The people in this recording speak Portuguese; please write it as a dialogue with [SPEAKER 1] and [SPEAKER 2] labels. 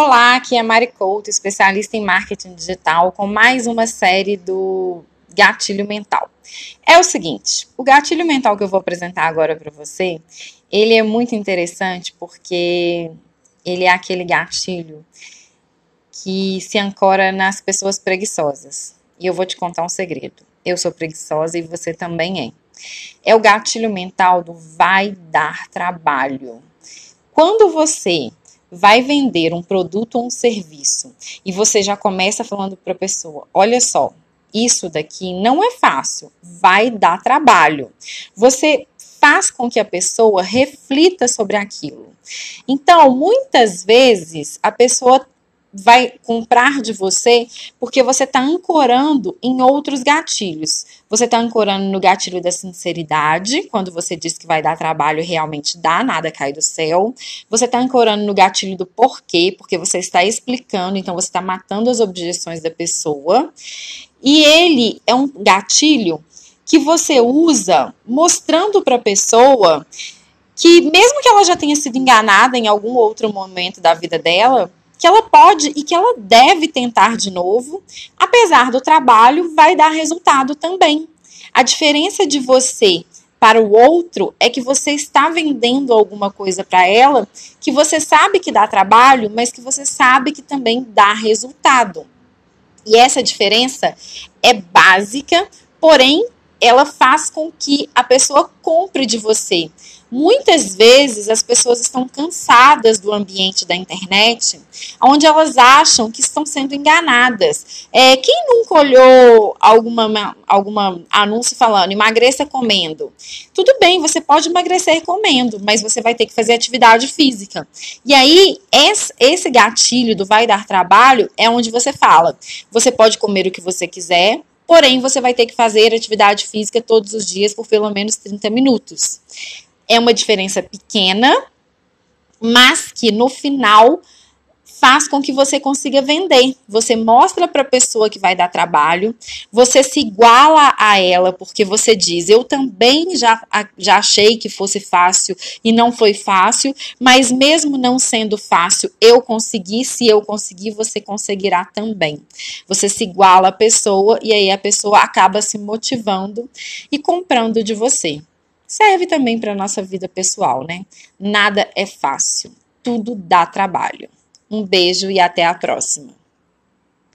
[SPEAKER 1] Olá, aqui é Mari Couto, especialista em marketing digital, com mais uma série do gatilho mental. É o seguinte, o gatilho mental que eu vou apresentar agora para você, ele é muito interessante porque ele é aquele gatilho que se ancora nas pessoas preguiçosas. E eu vou te contar um segredo. Eu sou preguiçosa e você também é. É o gatilho mental do vai dar trabalho. Quando você vai vender um produto ou um serviço e você já começa falando para a pessoa: olha só, isso daqui não é fácil, vai dar trabalho. Você faz com que a pessoa reflita sobre aquilo. Então, muitas vezes a pessoa vai comprar de você porque você está ancorando em outros gatilhos. Você está ancorando no gatilho da sinceridade, quando você diz que vai dar trabalho realmente dá, nada cai do céu. Você está ancorando no gatilho do porquê, porque você está explicando, então você está matando as objeções da pessoa. E ele é um gatilho que você usa mostrando para a pessoa que, mesmo que ela já tenha sido enganada em algum outro momento da vida dela, que ela pode e que ela deve tentar de novo, apesar do trabalho, vai dar resultado também. A diferença de você para o outro é que você está vendendo alguma coisa para ela que você sabe que dá trabalho, mas que você sabe que também dá resultado. E essa diferença é básica, porém ela faz com que a pessoa compre de você. Muitas vezes as pessoas estão cansadas do ambiente da internet, onde elas acham que estão sendo enganadas. É, quem nunca olhou alguma, alguma anúncio falando emagreça comendo? Tudo bem, você pode emagrecer comendo, mas você vai ter que fazer atividade física. E aí, esse gatilho do vai dar trabalho é onde você fala: você pode comer o que você quiser, porém você vai ter que fazer atividade física todos os dias por pelo menos 30 minutos. É uma diferença pequena, mas que no final faz com que você consiga vender. Você mostra para a pessoa que vai dar trabalho, você se iguala a ela, porque você diz: Eu também já, já achei que fosse fácil e não foi fácil, mas mesmo não sendo fácil, eu consegui. Se eu conseguir, você conseguirá também. Você se iguala à pessoa e aí a pessoa acaba se motivando e comprando de você. Serve também para a nossa vida pessoal, né? Nada é fácil, tudo dá trabalho. Um beijo e até a próxima.